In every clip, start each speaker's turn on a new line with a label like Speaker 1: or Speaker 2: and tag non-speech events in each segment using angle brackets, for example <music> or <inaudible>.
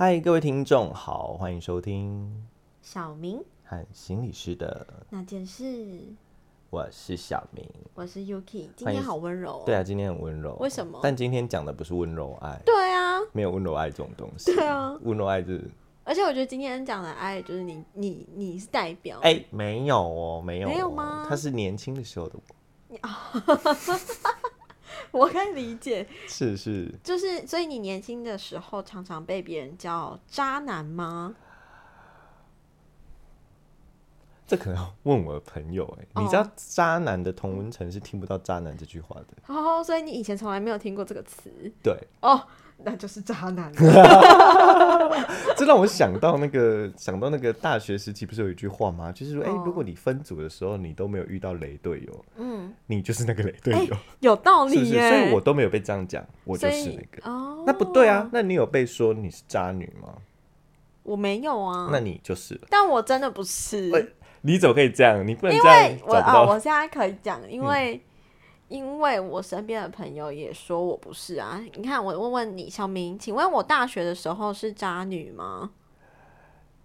Speaker 1: 嗨，各位听众好，欢迎收听
Speaker 2: 小明
Speaker 1: 和心理师的，
Speaker 2: 那件事，
Speaker 1: 我是小明。
Speaker 2: 我是 Yuki，今天好温柔、哦。
Speaker 1: 对啊，今天很温柔。
Speaker 2: 为什么
Speaker 1: 但今天讲的不是温柔爱，
Speaker 2: 对啊，
Speaker 1: 没有温柔爱这种东西。
Speaker 2: 对啊，
Speaker 1: 温柔爱是
Speaker 2: 而且我觉得今天讲的爱，就是你你你是代表，
Speaker 1: 哎、没有哦，没有、哦，
Speaker 2: 没有吗
Speaker 1: 他是年轻的时候的我，<laughs> <laughs>
Speaker 2: 我可以理解，
Speaker 1: 是是，
Speaker 2: 就是所以你年轻的时候常常被别人叫渣男吗？<laughs>
Speaker 1: 这可能要问我的朋友哎、
Speaker 2: 哦
Speaker 1: 你知道渣男的同文层是听不到渣男这句话的，
Speaker 2: 哦，所以你以前从来没有听过这个词。
Speaker 1: 对，
Speaker 2: 哦，那就是渣男。<laughs>
Speaker 1: 这让我想到那个想到那个大学时期不是有一句话吗？就是说，哎、
Speaker 2: 哦
Speaker 1: 如果你分组的时候你都没有遇到雷队友，
Speaker 2: 嗯，
Speaker 1: 你就是那个雷队
Speaker 2: 哎
Speaker 1: 友。
Speaker 2: 有道？理耶。
Speaker 1: 所以我都没有被这样讲，我就是那个。
Speaker 2: 哦，
Speaker 1: 那不对啊，，那你有被说你是渣女吗？
Speaker 2: 我没有啊。
Speaker 1: 那你就是了。
Speaker 2: 但我真的不是。
Speaker 1: 喂你怎么可以这样？你不能
Speaker 2: 因
Speaker 1: 这样
Speaker 2: 为我啊，我现在可以讲，因为、因为我身边的朋友也说我不是啊。你看，我问问你，小明，请问我大学的时候是渣女吗？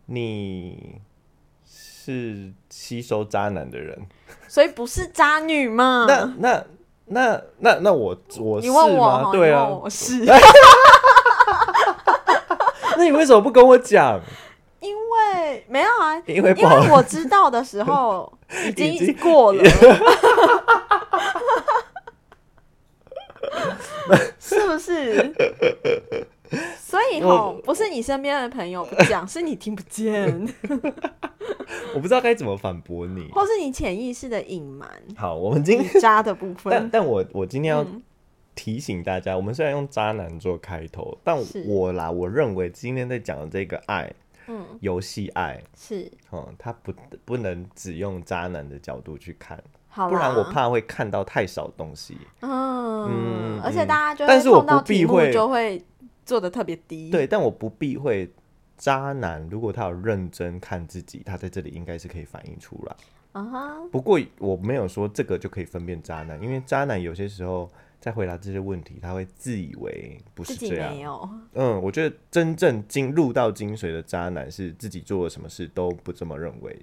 Speaker 1: 你是吸收渣男的人。
Speaker 2: 所以不是渣女嘛？
Speaker 1: 那那那那那我我是
Speaker 2: 你问我
Speaker 1: 吗？对啊。
Speaker 2: 我是 <laughs>
Speaker 1: 那你为什么不跟我讲？
Speaker 2: 因为没有啊，
Speaker 1: 因为
Speaker 2: 因为我知道的时候已
Speaker 1: 经
Speaker 2: 过了，<laughs> 是不是？所以吼，不是你身边的朋友不讲，<laughs> 是你听不见，<laughs>
Speaker 1: 我不知道该怎么反驳你。
Speaker 2: 或是你潜意识的隐瞒
Speaker 1: 好，我们今
Speaker 2: 天渣的部分。
Speaker 1: 但但我我今天要
Speaker 2: 嗯
Speaker 1: 提醒大家，我们虽然用渣男做开头，但我啦，我认为今天在讲的这个爱，
Speaker 2: 嗯，
Speaker 1: 游戏爱，
Speaker 2: 是
Speaker 1: 哦、它不不能只用渣男的角度去看，
Speaker 2: 好，
Speaker 1: 不然我怕会看到太少东西。
Speaker 2: 嗯，
Speaker 1: 嗯
Speaker 2: 而且
Speaker 1: 嗯
Speaker 2: 大家就
Speaker 1: 但是我不避讳
Speaker 2: 就会做的特别低。
Speaker 1: 对，但我不避讳渣男，如果他有认真看自己，他在这里应该是可以反映出来。不过我没有说这个就可以分辨渣男，因为渣男有些时候在回答这些问题，他会自以为不是这样
Speaker 2: 没。有。
Speaker 1: 嗯，我觉得真正精入到精髓的渣男是自己做了什么事都不这么认为。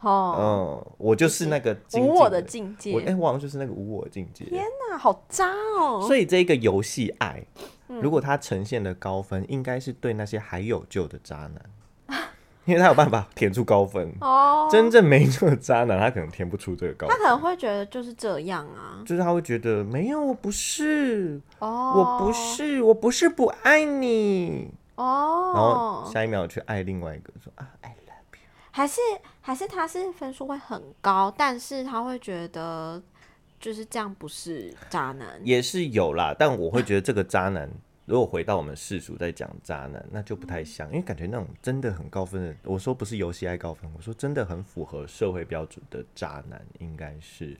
Speaker 2: 哦，
Speaker 1: 嗯，我就是那个
Speaker 2: 无我的境界
Speaker 1: 我。哎、我好像就是那个无我境界。
Speaker 2: 天哪，好渣哦！
Speaker 1: 所以这个游戏爱，
Speaker 2: 嗯
Speaker 1: 如果它呈现的高分，应该是对那些还有救的渣男，<laughs> 因为他有办法填出高分。
Speaker 2: 哦，
Speaker 1: 真正没救的渣男，他可能填不出这个高分，
Speaker 2: 他可能会觉得就是这样啊。
Speaker 1: 就是他会觉得没有，我不是，
Speaker 2: 哦，
Speaker 1: 我不是，我不是不爱你哦，然后
Speaker 2: 哦，
Speaker 1: 下一秒去爱另外一个，说啊 you。
Speaker 2: 还是还是他是分数会很高，但是他会觉得就是这样不是渣男。
Speaker 1: 也是有啦，但我会觉得这个渣男，如果回到我们世俗在讲渣男，那就不太像，因为感觉那种真的很高分的，我说不是游戏爱高分，我说真的很符合社会标准的渣男，应该是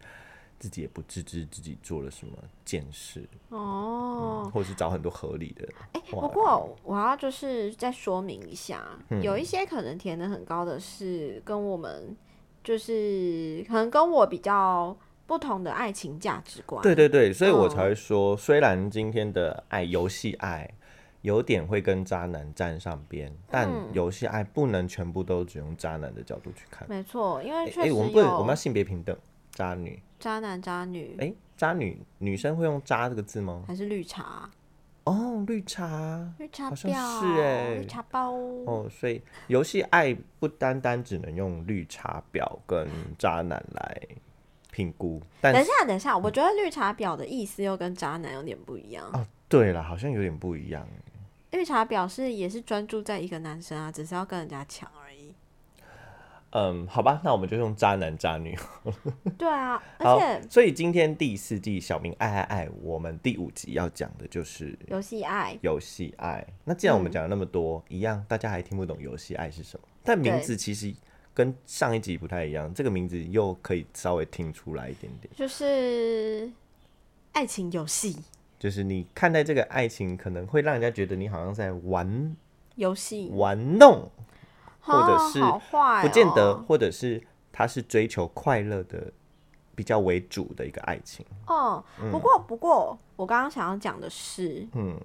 Speaker 1: 自己也不自知自己做了什么贱事，
Speaker 2: 哦，
Speaker 1: 或者是找很多合理的
Speaker 2: 哎、
Speaker 1: 话
Speaker 2: 不过我要就是再说明一下，
Speaker 1: 嗯。
Speaker 2: 有一些可能填的很高的是跟我们就是可能跟我比较不同的爱情价值观。
Speaker 1: 对对对，所以我
Speaker 2: 嗯
Speaker 1: 才会说，虽然今天的爱游戏爱有点会跟渣男站上边，但
Speaker 2: 嗯
Speaker 1: 游戏爱不能全部都只用渣男的角度去看。
Speaker 2: 没错，因为
Speaker 1: 哎、
Speaker 2: 确实
Speaker 1: 我们不能，我们要性别平等，渣女。
Speaker 2: 渣男渣女、
Speaker 1: 哎、渣女女生会用“渣”这个字吗？
Speaker 2: 还是绿茶，
Speaker 1: 哦，绿茶。
Speaker 2: 绿茶
Speaker 1: 好像
Speaker 2: 婊，
Speaker 1: 是欸
Speaker 2: 绿茶包。
Speaker 1: 哦，所以游戏爱不单单只能用绿茶婊跟渣男来评估，但
Speaker 2: 等一下，等一下，我觉得绿茶婊的意思又跟渣男有点不一样。
Speaker 1: 哦，对了，好像有点不一样。
Speaker 2: 绿茶婊是也是专注在一个男生啊，只是要跟人家抢。
Speaker 1: 嗯，好吧，那我们就用渣男渣女。<laughs>
Speaker 2: 对啊，<laughs> 而且，
Speaker 1: 所以今天第四季小明爱爱爱，我们第五集要讲的就是
Speaker 2: 游戏爱，
Speaker 1: 游戏爱。那既然我们
Speaker 2: 嗯
Speaker 1: 讲了那么多，一样大家还听不懂游戏爱是什么，但名字其实跟上一集不太一样，这个名字又可以稍微听出来一点点。
Speaker 2: 就是爱情游戏
Speaker 1: 就是你看待这个爱情，可能会让人家觉得你好像在玩
Speaker 2: 游戏，
Speaker 1: 玩弄，或者
Speaker 2: 啊
Speaker 1: 是不见得，或者是他是追求快乐的比较为主的一个爱情。
Speaker 2: 哦。不过，不过，我刚刚想要讲的是，
Speaker 1: 嗯，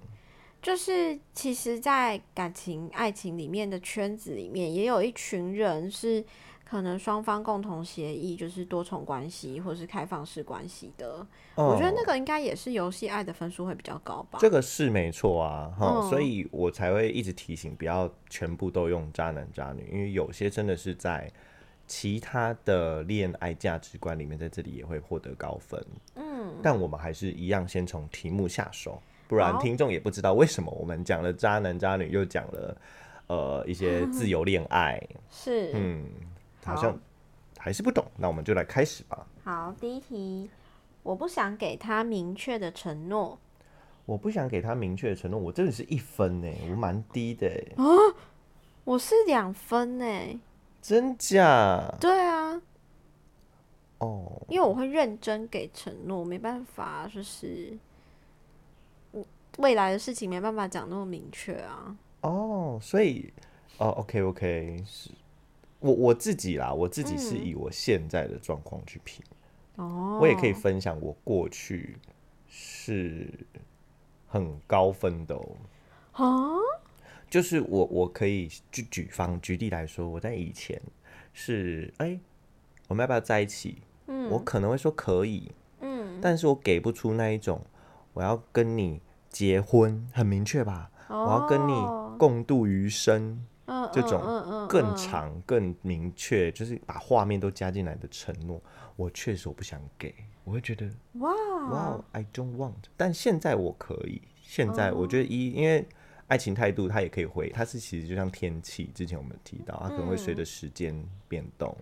Speaker 2: 就是其实，在感情、爱情里面的圈子里面，也有一群人是可能双方共同协议，就是多重关系或是开放式关系的。我觉得那个应该也是游戏爱的分数会比较高吧。
Speaker 1: 这个是没错啊，哈，
Speaker 2: 嗯
Speaker 1: 所以我才会一直提醒不要全部都用渣男渣女，因为有些真的是在其他的恋爱价值观里面，在这里也会获得高分。
Speaker 2: 嗯，
Speaker 1: 但我们还是一样先从题目下手，不然听众也不知道为什么我们讲了渣男渣女，又讲了呃一些自由恋爱，
Speaker 2: 是。
Speaker 1: 嗯，好
Speaker 2: 好
Speaker 1: 像还是不懂。那我们就来开始吧。
Speaker 2: 好，第一题，我不想给他明确的承诺。
Speaker 1: 我不想给他明确的承诺，我真的是一分呢，我蛮低的啊，
Speaker 2: 我是两分呢。
Speaker 1: 真假？
Speaker 2: 对啊，
Speaker 1: 哦，
Speaker 2: 因为我会认真给承诺，没办法，就是嗯未来的事情没办法讲那么明确啊。
Speaker 1: 哦，所以哦，OK OK，是我我自己啦，我自己是以我现在的状况去评，
Speaker 2: 哦，
Speaker 1: 我也可以分享我过去是很高分的哦。
Speaker 2: 啊，
Speaker 1: 就是我我可以举举方举例来说，我在以前是哎、我们要不要在一起？
Speaker 2: 嗯
Speaker 1: 我可能会说可以，
Speaker 2: 嗯，
Speaker 1: 但是我给不出那一种我要跟你结婚，很明确吧？我要跟你
Speaker 2: 哦
Speaker 1: 共度余生，
Speaker 2: 嗯
Speaker 1: 这种更
Speaker 2: 嗯。
Speaker 1: 长、更明确，就是把画面都加进来的承诺，我确实我不想给，我会觉得
Speaker 2: 哇。
Speaker 1: 哇、i don't want。但现在我可以，现在我
Speaker 2: 哦
Speaker 1: 觉得一，因为爱情态度它也可以回，它是其实就像天气，之前我们提到，它可能会随着时间变动，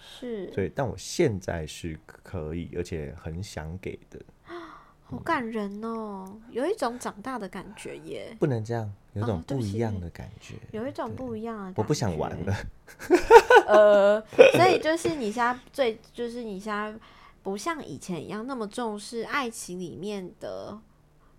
Speaker 2: 是，
Speaker 1: 所以但我现在是可以，而且很想给的，
Speaker 2: 好感人哦，有一种长大的感觉耶，
Speaker 1: 不能这样，有种
Speaker 2: 哦对不
Speaker 1: 一样的感觉。
Speaker 2: 有一种不一样的感觉。
Speaker 1: 我不想玩了，
Speaker 2: 呃，<laughs> 所以就是你现在最，就是你现在不像以前一样那么重视爱情里面的，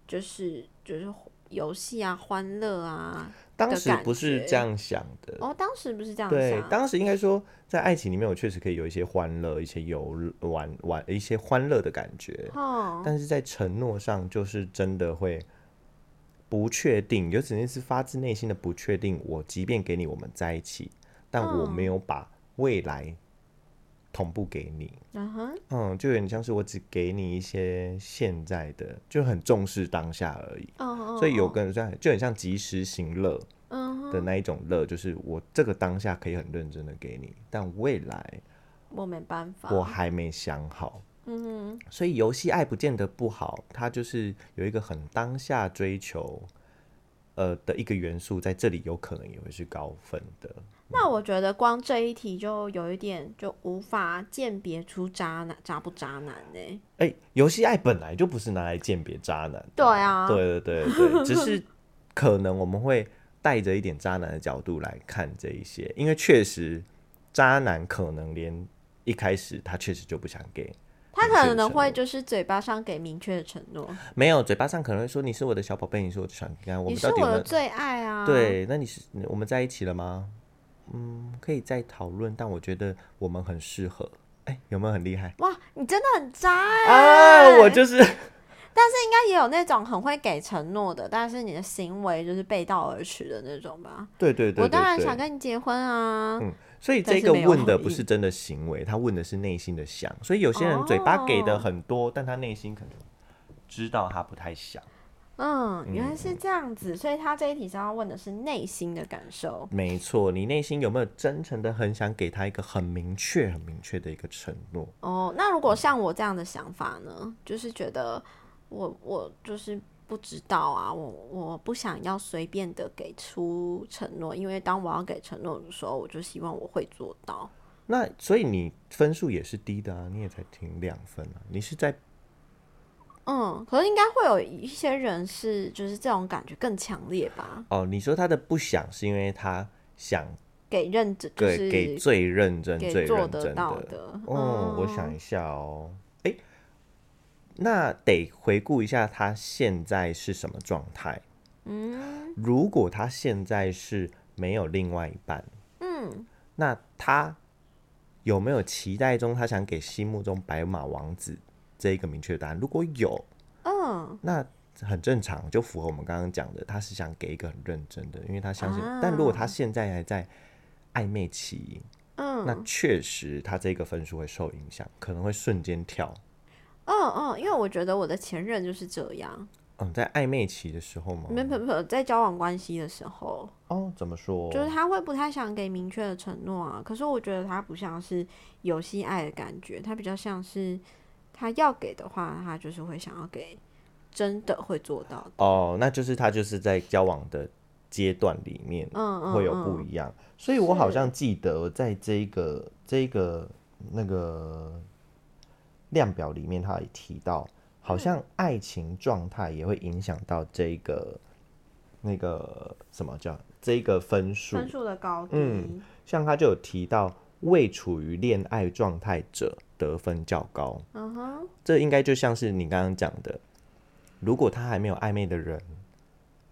Speaker 2: 就是就是游戏啊、欢乐啊。
Speaker 1: 当时不是这样想的。
Speaker 2: 哦，当时不是这样
Speaker 1: 对，当时应该说，在爱情里面，我确实可以有一些欢乐、一些游玩玩一些欢乐的感觉，
Speaker 2: 哦，
Speaker 1: 但是在承诺上，就是真的会不确定，有只是发自内心的不确定。我即便给你我们在一起，但我没有把未来同步给你。
Speaker 2: 嗯哼，
Speaker 1: 嗯，就有点像是我只给你一些现在的，就很重视当下而已。所以有
Speaker 2: 嗯
Speaker 1: 个人在就很像及时行乐
Speaker 2: 嗯，
Speaker 1: 的那一种乐，就是我这个当下可以很认真的给你，但未来
Speaker 2: 我没办法，
Speaker 1: 我还没想好。
Speaker 2: 嗯哼，
Speaker 1: 所以游戏爱不见得不好，它就是有一个很当下追求，呃的一个元素，在这里有可能也会是高分的。
Speaker 2: 那我觉得光这一题就有一点就无法鉴别出渣男渣不渣男呢、
Speaker 1: 哎、游戏爱本来就不是拿来鉴别渣男的，
Speaker 2: 对啊，
Speaker 1: 对对对对，只是可能我们会带着一点渣男的角度来看这一些，因为确实渣男可能连一开始他确实就不想给，
Speaker 2: 他可能会就是嘴巴上给明确的承诺，
Speaker 1: 没有嘴巴上可能会说你是我的小宝贝，你是我的小你看我
Speaker 2: 你是
Speaker 1: 们到底有没有
Speaker 2: 我的最爱啊，，
Speaker 1: 对？那你是我们在一起了吗？嗯，可以再讨论，但我觉得我们很适合。哎、有没有很厉害？
Speaker 2: 哇，你真的很渣哎、
Speaker 1: 啊，我就是 <laughs> 但是
Speaker 2: 应该也有那种很会给承诺的，但是你的行为就是背道而驰的那种吧？
Speaker 1: 对对对对
Speaker 2: 我当然想跟你结婚啊，
Speaker 1: 嗯所以这个问的不是真的行为，他问的是内心的想。所以有些人嘴巴给的
Speaker 2: 哦
Speaker 1: 很多，但他内心可能知道他不太想。
Speaker 2: 嗯，原来是这样子，所以他这一题是要问的是内心的感受。
Speaker 1: 没错，你内心有没有真诚的很想给他一个很明确、很明确的一个承诺？
Speaker 2: 哦，那如果像我这样的想法呢，就是觉得我我就是不知道啊，我我不想要随便的给出承诺，因为当我要给承诺的时候，我就希望我会做到。
Speaker 1: 那所以你分数也是低的啊，你也才停两分啊，你是在
Speaker 2: 嗯，可是应该会有一些人是就是这种感觉更强烈吧，
Speaker 1: 哦，你说他的不想是因为他想
Speaker 2: 给认真就
Speaker 1: 给、
Speaker 2: 是
Speaker 1: 给最认真、最
Speaker 2: 做得
Speaker 1: 认真
Speaker 2: 到的
Speaker 1: 哦，我
Speaker 2: 嗯
Speaker 1: 想一下哦，哎、那得回顾一下他现在是什么状态。
Speaker 2: 嗯
Speaker 1: 如果他现在是没有另外一半，
Speaker 2: 嗯
Speaker 1: 那他有没有期待中他想给心目中白马王子这一个明确答案？如果有，
Speaker 2: 嗯
Speaker 1: 那很正常，就符合我们刚刚讲的，他是想给一个很认真的，因为他相信。但如果他现在还在暧昧期，
Speaker 2: 嗯，
Speaker 1: 那确实他这个分数会受影响，可能会瞬间跳。
Speaker 2: 嗯嗯，因为我觉得我的前任就是这样。
Speaker 1: 嗯，在暧昧期的时候吗？
Speaker 2: 没没没，在交往关系的时候。
Speaker 1: 哦，怎么说？
Speaker 2: 就是他会不太想给明确的承诺啊。可是我觉得他不像是游戏爱的感觉，他比较像是他要给的话，他就是会想要给，真的会做到的。
Speaker 1: 哦，那就是他就是在交往的阶段里面，
Speaker 2: 嗯嗯，
Speaker 1: 会有不一样。所以我好像记得在这个这个那个量表里面，他也提到。好像爱情状态也会影响到这个那个什么叫这个分数
Speaker 2: 分数的高低。
Speaker 1: 嗯，像他就有提到未处于恋爱状态者得分较高。
Speaker 2: 嗯哼，
Speaker 1: 这应该就像是你刚刚讲的，如果他还没有暧昧的人。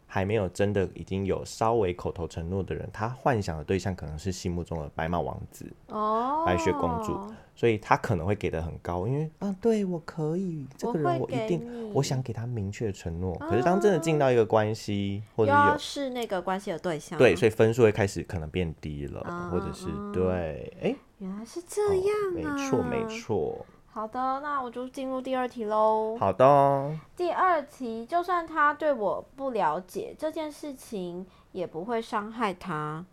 Speaker 1: 还没有真的已经有稍微口头承诺的人，他幻想的对象可能是心目中的白马王子
Speaker 2: 哦，
Speaker 1: 白雪公主，所以他可能会给的很高，因为啊，对我可以，这个人我一定，我想给他明确承诺。可是当真的进到一个关系，或者有
Speaker 2: 是那个关系的对象，
Speaker 1: 对，所以分数会开始可能变低了，或者是对，哎，
Speaker 2: 原来是这样啊，
Speaker 1: 没错没错。
Speaker 2: 好的，那我就进入第二题喽。
Speaker 1: 好的。
Speaker 2: 第二题，就算他对我不了解这件事情，也不会伤害他。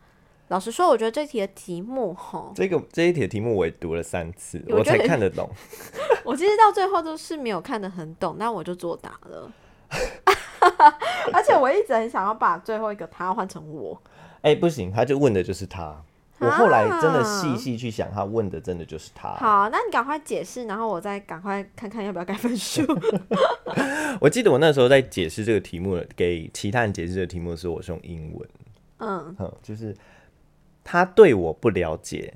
Speaker 2: 老实说，我觉得这题的题目，吼，
Speaker 1: 这个这一题的题目我也读了三次，我才看得懂。<laughs>
Speaker 2: 我其实到最后都是没有看得很懂，那我就作答了。<laughs> 而且我一直很想要把最后一个他换成我。
Speaker 1: 哎，不行，他就问的就是他。我后来真的细细去想，他问的真的就是他。
Speaker 2: 好，那你赶快解释，然后我再赶快看看要不要改分数。<laughs>
Speaker 1: 我记得我那时候在解释这个题目，给其他人解释这个题目的时候，我是用英文。
Speaker 2: 嗯，
Speaker 1: 就是他对我不了解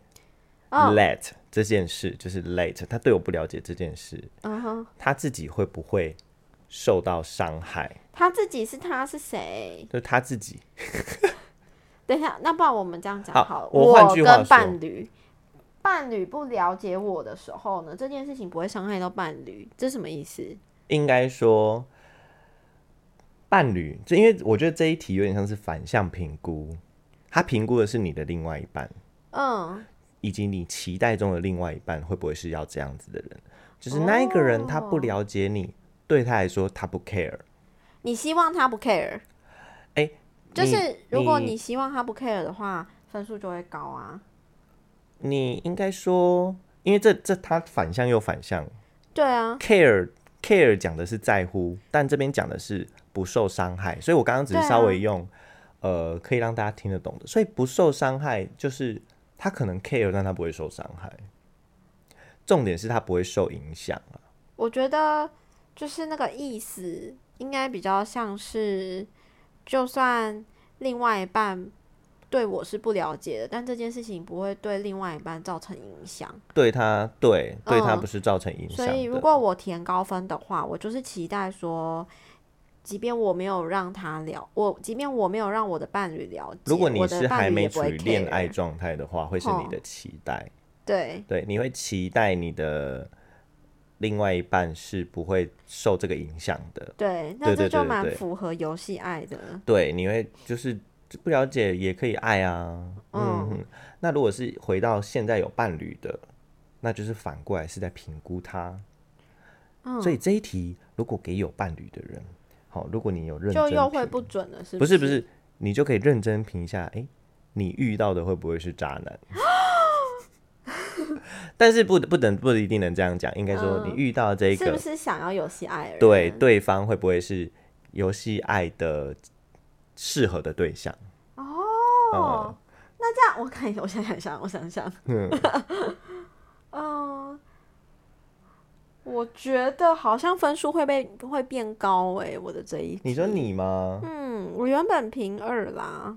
Speaker 1: ，let 这件事就是 late，他对我不了解这件事，
Speaker 2: 嗯哼，
Speaker 1: 他自己会不会受到伤害？
Speaker 2: 他自己是他是谁？
Speaker 1: 就是他自己。<laughs>
Speaker 2: 等一下，那不然我们这样讲好了。
Speaker 1: 我换句话
Speaker 2: 跟伴侣，伴侣不了解我的时候呢，这件事情不会伤害到伴侣，这什么意思？
Speaker 1: 应该说，伴侣，这因为我觉得这一题有点像是反向评估，他评估的是你的另外一半，
Speaker 2: 嗯，
Speaker 1: 以及你期待中的另外一半会不会是要这样子的人？就是那一个人他不了解你，对他来说他不 care，
Speaker 2: 你希望他不 care，
Speaker 1: 哎。
Speaker 2: 就是如果你希望他不 care 的话，分数就会高啊。
Speaker 1: 你应该说，因为这这他反向又反向。
Speaker 2: 对啊
Speaker 1: ，care care 讲的是在乎，但这边讲的是不受伤害，所以我刚刚只是稍微用呃可以让大家听得懂的。所以不受伤害就是他可能 care，但他不会受伤害。重点是他不会受影响啊。
Speaker 2: 我觉得就是那个意思，应该比较像是。就算另外一半对我是不了解的，但这件事情不会对另外一半造成影响。
Speaker 1: 对他，对对他不是造成影
Speaker 2: 响。所以如果我填高分的话，我就是期待说，即便我没有让他了，我即便我没有让我的伴侣了解，
Speaker 1: 如果你是还没处
Speaker 2: 于
Speaker 1: 恋爱状态的话，会是你的期待。
Speaker 2: 对
Speaker 1: 对，你会期待你的。另外一半是不会受这个影响的，
Speaker 2: 对，那这就蛮符合游戏爱的。
Speaker 1: 对，你会就是不了解也可以爱啊，嗯。那如果是回到现在有伴侣的，那就是反过来是在评估他。
Speaker 2: 嗯，
Speaker 1: 所以这一题如果给有伴侣的人，好，如果你有认
Speaker 2: 就又会不准了，是
Speaker 1: 不
Speaker 2: 是？
Speaker 1: 不是，你就可以认真评一下，哎，你遇到的会不会是渣男？<laughs> 但是不不等不一定能这样讲，应该说你遇到这个
Speaker 2: 是不是想要游戏爱？
Speaker 1: 对，对方会不会是游戏爱的适合的对象？
Speaker 2: 哦，那这样我看一下，我想想想，我想想，嗯，<laughs> 嗯，我觉得好像分数会被会变高哎，我的这一
Speaker 1: 你说你吗？
Speaker 2: 嗯，我原本评二啦，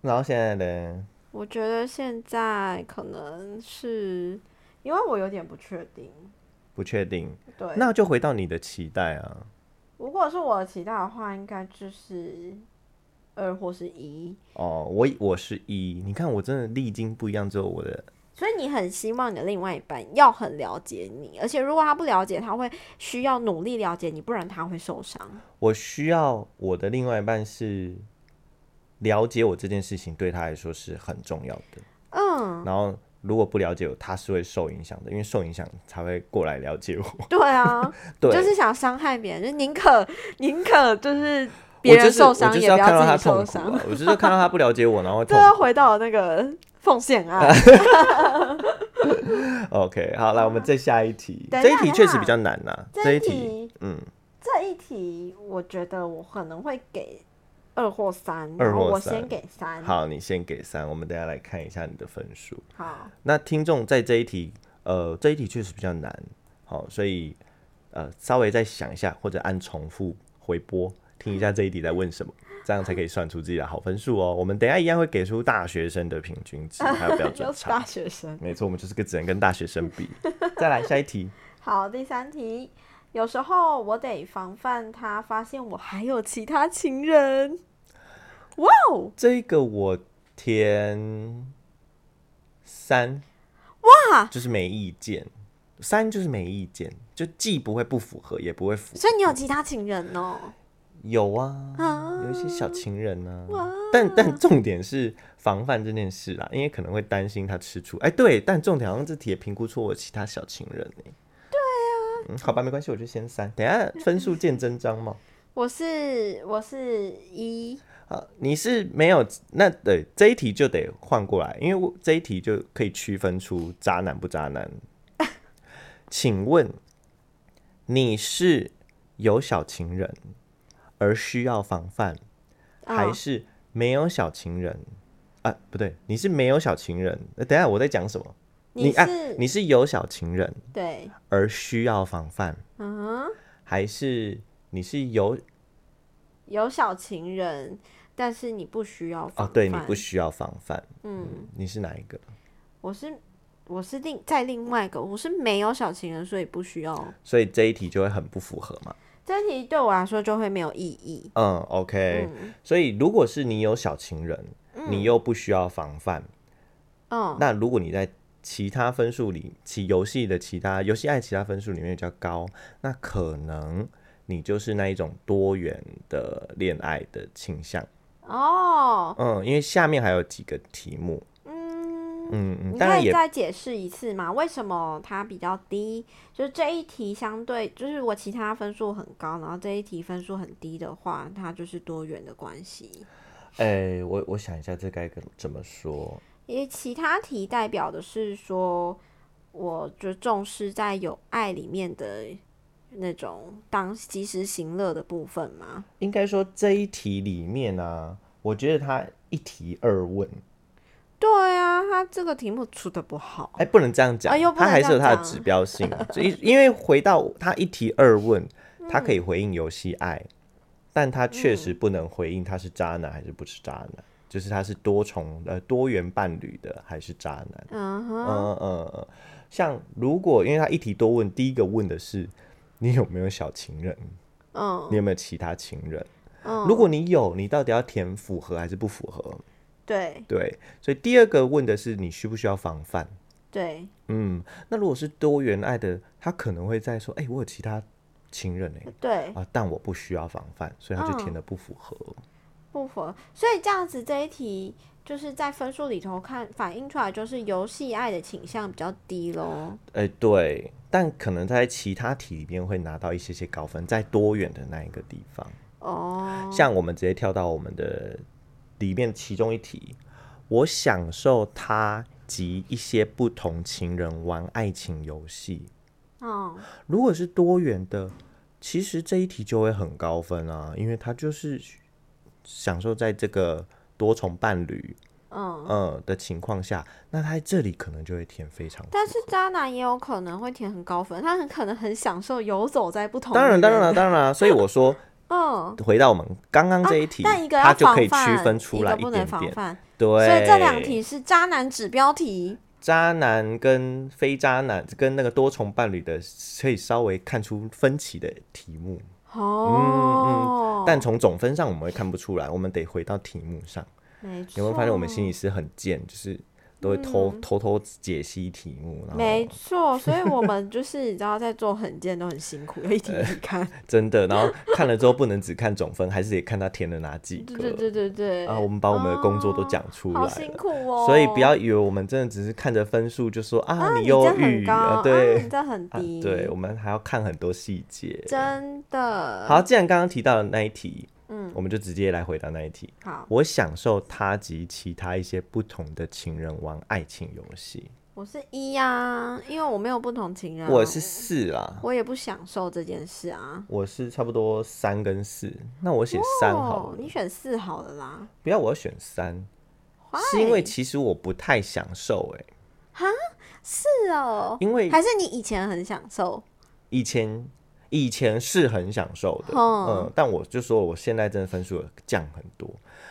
Speaker 1: 然后现在呢？
Speaker 2: 我觉得现在可能是因为我有点不确定，
Speaker 1: 不确定，
Speaker 2: 对，
Speaker 1: 那就回到你的期待啊。
Speaker 2: 如果是我的期待的话，应该就是二或是一。
Speaker 1: 哦，我我是一，你看我真的历经不一样之后，我的
Speaker 2: 所以你很希望你的另外一半要很了解你，而且如果他不了解，他会需要努力了解你，不然他会受伤。
Speaker 1: 我需要我的另外一半是了解我这件事情对他来说是很重要的，
Speaker 2: 嗯，
Speaker 1: 然后如果不了解我，他是会受影响的，因为受影响才会过来了解我。
Speaker 2: 对啊，
Speaker 1: 对，
Speaker 2: 就是想伤害别人，就宁可宁可就是别人受伤，
Speaker 1: 我就是
Speaker 2: 也不
Speaker 1: 要看到他
Speaker 2: 要自己受伤。
Speaker 1: 我就是看到他不了解我，然后
Speaker 2: 这
Speaker 1: 痛
Speaker 2: 要回到那个奉献啊。<laughs>
Speaker 1: OK，好，来我们再下一题。这一题确实比较难呐、这
Speaker 2: 这
Speaker 1: 一题，嗯，
Speaker 2: 这一题，我觉得我可能会给二或三，
Speaker 1: 二
Speaker 2: 然后我
Speaker 1: 或三
Speaker 2: 先给三。
Speaker 1: 好，你先给三，我们等一下来看一下你的分数。
Speaker 2: 好，
Speaker 1: 那听众在这一题，呃，这一题确实比较难，好，所以呃，稍微再想一下，或者按重复回播听一下这一题在问什么，这样才可以算出自己的好分数哦。我们等一下一样会给出大学生的平均值，<laughs> 还有标准
Speaker 2: 又是大。学生。
Speaker 1: 没错，我们就是个只能跟大学生比。<laughs> 再来下一题，
Speaker 2: 好，第三题，有时候我得防范他发现我还有其他情人。哇哦，
Speaker 1: 这个我填三，
Speaker 2: 哇，
Speaker 1: 就是没意见。三就是没意见，就既不会不符合，也不会符合。
Speaker 2: 所以你有其他情人哦？
Speaker 1: 有啊，
Speaker 2: 啊。
Speaker 1: 有一些小情人呢、但但重点是防范这件事啦，因为可能会担心他吃醋。哎、对，但重点好像这题也评估出我其他小情人呢、对啊，嗯，好吧，没关系，我就先三，等下分数见真章嘛。<laughs>
Speaker 2: 我是我是一，
Speaker 1: 好，你是没有那对这一题就得换过来，因为我这一题就可以区分出渣男不渣男。<laughs> 请问你是有小情人而需要防范，还
Speaker 2: 哦
Speaker 1: 是没有小情人？啊，不对，你是没有小情人。呃等下我在讲什么？啊
Speaker 2: 你是，
Speaker 1: 你是有小情人
Speaker 2: 对，
Speaker 1: 而需要防范，
Speaker 2: 嗯哼，
Speaker 1: 还是你是有
Speaker 2: 有小情人，但是你不需要防
Speaker 1: 哦？对，你不需要防范。
Speaker 2: 嗯，
Speaker 1: 你是哪一个？
Speaker 2: 我是我是另在另外一个，我是没有小情人，所以不需要。
Speaker 1: 所以这一题就会很不符合嘛。
Speaker 2: 这题对我来说就会没有意义。
Speaker 1: 嗯，OK，、所以如果是你有小情人，你又不需要防范，
Speaker 2: 嗯，
Speaker 1: 那如果你在其他分数里，其游戏的其他游戏爱其他分数里面比较高，那可能你就是那一种多元的恋爱的倾向。
Speaker 2: 哦，
Speaker 1: 嗯，因为下面还有几个题目，
Speaker 2: 嗯，你可以再解释一次吗？为什么它比较低？就是这一题相对，就是我其他分数很高，然后这一题分数很低的话，它就是多元的关系。
Speaker 1: 哎、我我想一下这该怎怎么说？
Speaker 2: 因为其他题代表的是说，我就重视在有爱里面的那种当及时行乐的部分吗。
Speaker 1: 应该说这一题里面啊，我觉得它一题二问，
Speaker 2: 对啊，他这个题目出的不好。
Speaker 1: 哎、不能这样讲，
Speaker 2: 哎呦不能
Speaker 1: 它还是有他的指标性。<laughs> 所以，因为回到他一提二问，他可以回应游戏爱，但他确实不能回应他是渣男还是不是渣男，就是他是多重呃多元伴侣的还是渣男。
Speaker 2: 嗯，
Speaker 1: 嗯嗯嗯，像如果因为他一提多问，第一个问的是你有没有小情人，
Speaker 2: 嗯
Speaker 1: 你有没有其他情人？
Speaker 2: 嗯，
Speaker 1: 如果你有，你到底要填符合还是不符合？
Speaker 2: 对
Speaker 1: 对，所以第二个问的是你需不需要防范。
Speaker 2: 对，
Speaker 1: 嗯，那如果是多元爱的，他可能会在说，哎、我有其他情人哎、
Speaker 2: 对，
Speaker 1: 啊，但我不需要防范，所以他就填
Speaker 2: 嗯
Speaker 1: 的不符合。
Speaker 2: 不符合。所以这样子这一题就是在分数里头看反映出来，就是游戏爱的倾向比较低喽。
Speaker 1: 哎、对，但可能在其他题里面会拿到一些些高分，在多元的那一个地方。
Speaker 2: 哦，
Speaker 1: 像我们直接跳到我们的里面其中一题，我享受他及一些不同情人玩爱情游戏。
Speaker 2: 哦，
Speaker 1: 如果是多元的，其实这一题就会很高分啊，因为他就是享受在这个多重伴侣，
Speaker 2: 嗯
Speaker 1: 嗯的情况下，那他在这里可能就会填非常。
Speaker 2: 但是渣男也有可能会填很高分，他很可能很享受游走在不同。
Speaker 1: 当然，当然了，，当然了，所以我说，
Speaker 2: 嗯，
Speaker 1: 回到我们刚刚这一题，
Speaker 2: 但一个要
Speaker 1: 它就可以区分出来
Speaker 2: 一
Speaker 1: 点点。对，
Speaker 2: 所以这两题是渣男指标题。
Speaker 1: 渣男跟非渣男跟那个多重伴侣的，可以稍微看出分歧的题目，
Speaker 2: 哦，
Speaker 1: 但从总分上我们会看不出来，我们得回到题目上。
Speaker 2: 没错，
Speaker 1: 你会发现我们心理师很贱，就是都会偷、偷偷解析题目，然
Speaker 2: 没
Speaker 1: 后
Speaker 2: 错，所以我们就是你知道，在做横件都很辛苦，要一题一题看。<laughs>
Speaker 1: 真的，然后看了之后不能只看总分，还是得看他填了哪几个。
Speaker 2: 对对对对对。
Speaker 1: 啊，我们把我们的工作都讲出来了，
Speaker 2: 好辛苦哦。
Speaker 1: 所以不要以为我们真的只是看着分数就说啊
Speaker 2: 啊，
Speaker 1: 你忧
Speaker 2: 这很
Speaker 1: 郁
Speaker 2: 高，
Speaker 1: 啊，对
Speaker 2: 啊，你这很 <laughs>
Speaker 1: 啊
Speaker 2: 低。
Speaker 1: 对，我们还要看很多细节。
Speaker 2: 真的。
Speaker 1: 好，既然刚刚提到的那一题，
Speaker 2: 嗯，
Speaker 1: 我们就直接来回答那一题。
Speaker 2: 好，
Speaker 1: 我享受他及其他一些不同的情人玩爱情游戏。
Speaker 2: 我是一呀，因为我没有不同情人啊。
Speaker 1: 我是四啦，
Speaker 2: 我也不享受这件事啊。
Speaker 1: 我是差不多三跟四。那我写三好了，
Speaker 2: 哦你选四好了啦。
Speaker 1: 不要我要选三？是因为其实我不太享受哎、
Speaker 2: 是哦，
Speaker 1: 因为
Speaker 2: 还是你以前很享受？
Speaker 1: 以前以前是很享受的，
Speaker 2: 嗯
Speaker 1: 嗯，但我就说我现在真的分数降很多。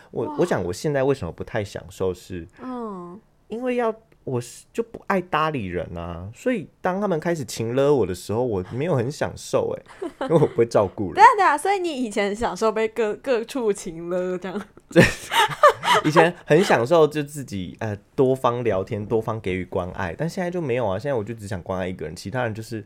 Speaker 1: 我我想我现在为什么不太享受是，
Speaker 2: 嗯，
Speaker 1: 因为要我是就不爱搭理人啊，所以当他们开始情勒我的时候，我没有很享受哎、<laughs> 因为我不会照顾人。
Speaker 2: 对啊对啊，所以你以前享受被各各处情勒这样。<laughs>
Speaker 1: 以前很享受就自己呃多方聊天，多方给予关爱，但现在就没有啊。现在我就只想关爱一个人，其他人就是